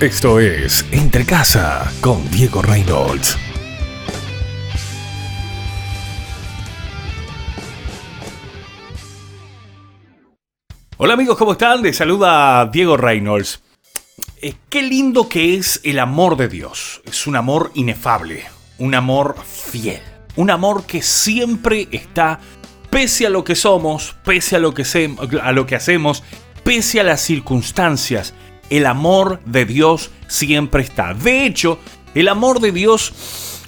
Esto es Entre Casa con Diego Reynolds. Hola amigos, ¿cómo están? Les saluda Diego Reynolds. Eh, qué lindo que es el amor de Dios. Es un amor inefable, un amor fiel, un amor que siempre está, pese a lo que somos, pese a lo que, a lo que hacemos, pese a las circunstancias, el amor de Dios siempre está. De hecho, el amor de Dios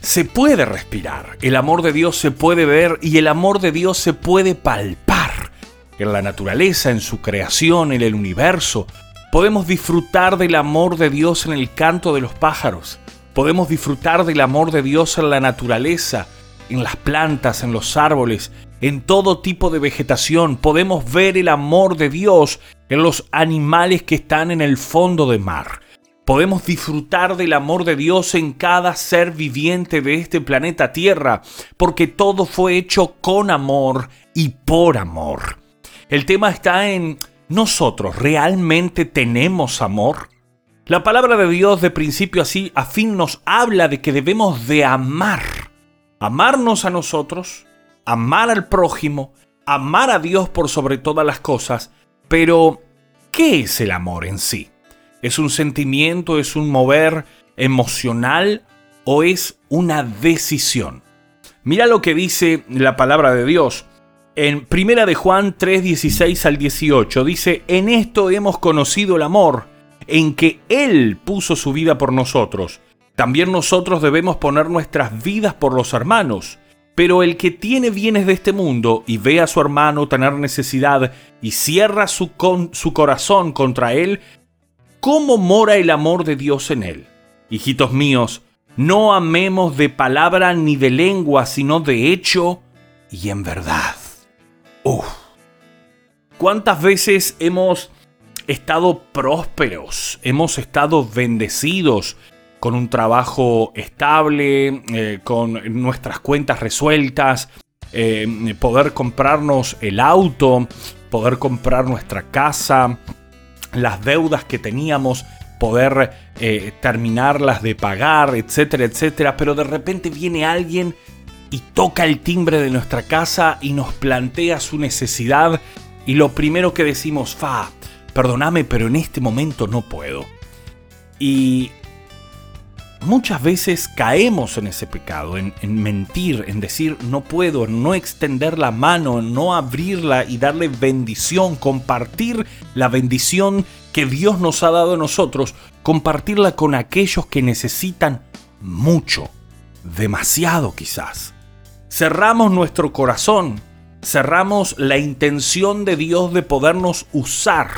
se puede respirar, el amor de Dios se puede ver y el amor de Dios se puede palpar. En la naturaleza, en su creación, en el universo, podemos disfrutar del amor de Dios en el canto de los pájaros. Podemos disfrutar del amor de Dios en la naturaleza, en las plantas, en los árboles, en todo tipo de vegetación. Podemos ver el amor de Dios en los animales que están en el fondo del mar. Podemos disfrutar del amor de Dios en cada ser viviente de este planeta Tierra, porque todo fue hecho con amor y por amor. El tema está en nosotros, ¿realmente tenemos amor? La palabra de Dios de principio así a fin nos habla de que debemos de amar. Amarnos a nosotros, amar al prójimo, amar a Dios por sobre todas las cosas. Pero, ¿qué es el amor en sí? ¿Es un sentimiento, es un mover emocional o es una decisión? Mira lo que dice la palabra de Dios. En Primera de Juan 3, 16 al 18 dice, en esto hemos conocido el amor, en que Él puso su vida por nosotros. También nosotros debemos poner nuestras vidas por los hermanos. Pero el que tiene bienes de este mundo y ve a su hermano tener necesidad y cierra su, corazón contra él, ¿cómo mora el amor de Dios en él? Hijitos míos, no amemos de palabra ni de lengua, sino de hecho y en verdad. Uf. ¿Cuántas veces hemos estado prósperos, hemos estado bendecidos con un trabajo estable, eh, con nuestras cuentas resueltas, eh, poder comprarnos el auto, poder comprar nuestra casa, las deudas que teníamos, poder eh, terminarlas de pagar, etcétera, etcétera. Pero de repente viene alguien y toca el timbre de nuestra casa y nos plantea su necesidad y lo primero que decimos, fa, perdóname, pero en este momento no puedo. Y muchas veces caemos en ese pecado, en, en, mentir, en decir no puedo, no extender la mano, no abrirla y darle bendición, compartir la bendición que Dios nos ha dado a nosotros, compartirla con aquellos que necesitan mucho, demasiado quizás. Cerramos nuestro corazón, cerramos la intención de Dios de podernos usar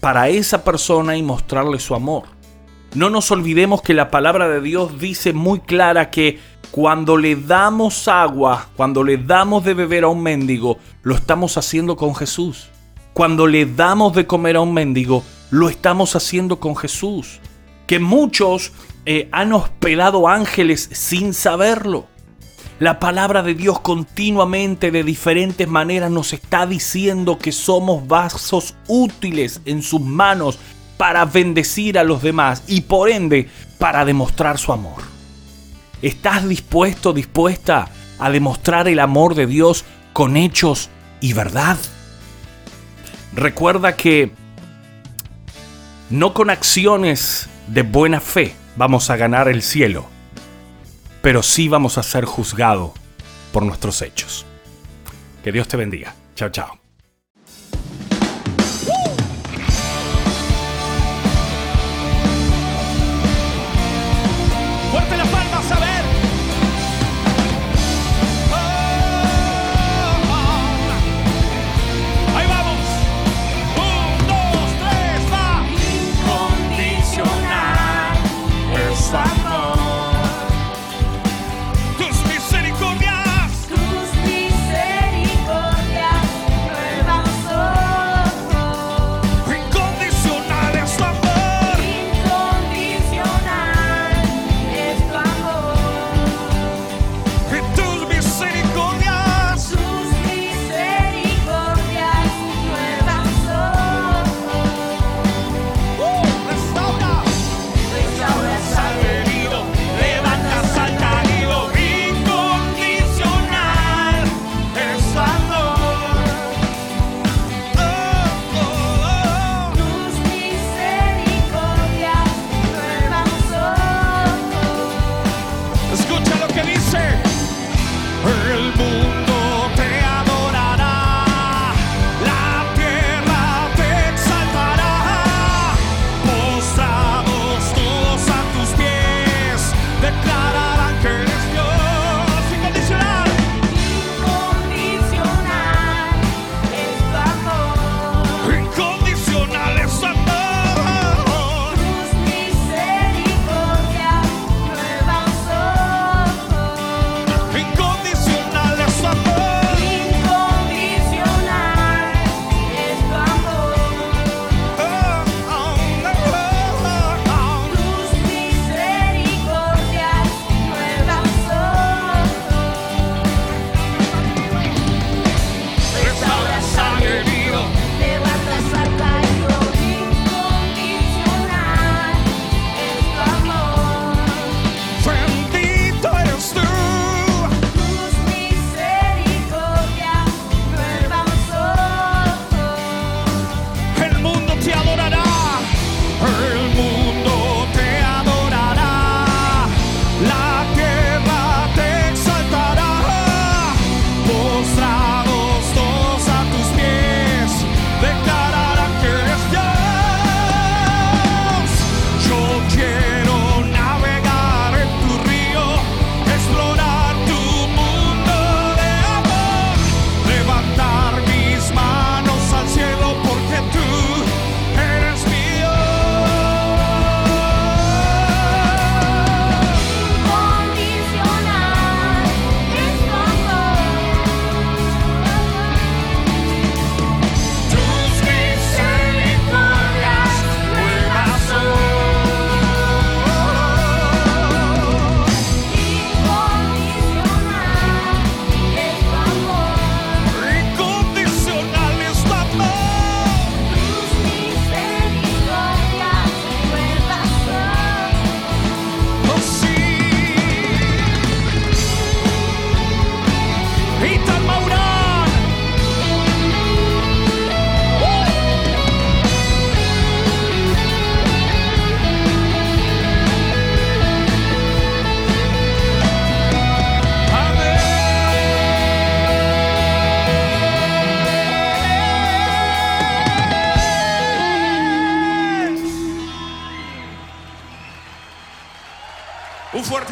para esa persona y mostrarle su amor. No nos olvidemos que la palabra de Dios dice muy clara que cuando le damos agua, cuando le damos de beber a un mendigo, lo estamos haciendo con Jesús. Cuando le damos de comer a un mendigo, lo estamos haciendo con Jesús. Que muchos eh, han hospedado ángeles sin saberlo. La palabra de Dios continuamente de diferentes maneras nos está diciendo que somos vasos útiles en sus manos para bendecir a los demás y por ende para demostrar su amor. ¿Estás dispuesto, dispuesta a demostrar el amor de Dios con hechos y verdad? Recuerda que no con acciones de buena fe vamos a ganar el cielo, pero sí vamos a ser juzgados por nuestros hechos. Que Dios te bendiga. Chao, chao.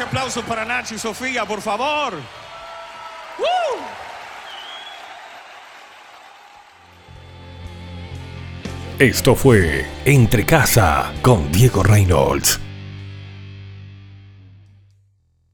Fuerte aplauso para Nacho y Sofía, por favor. Esto fue Entre Casa con Diego Reynolds.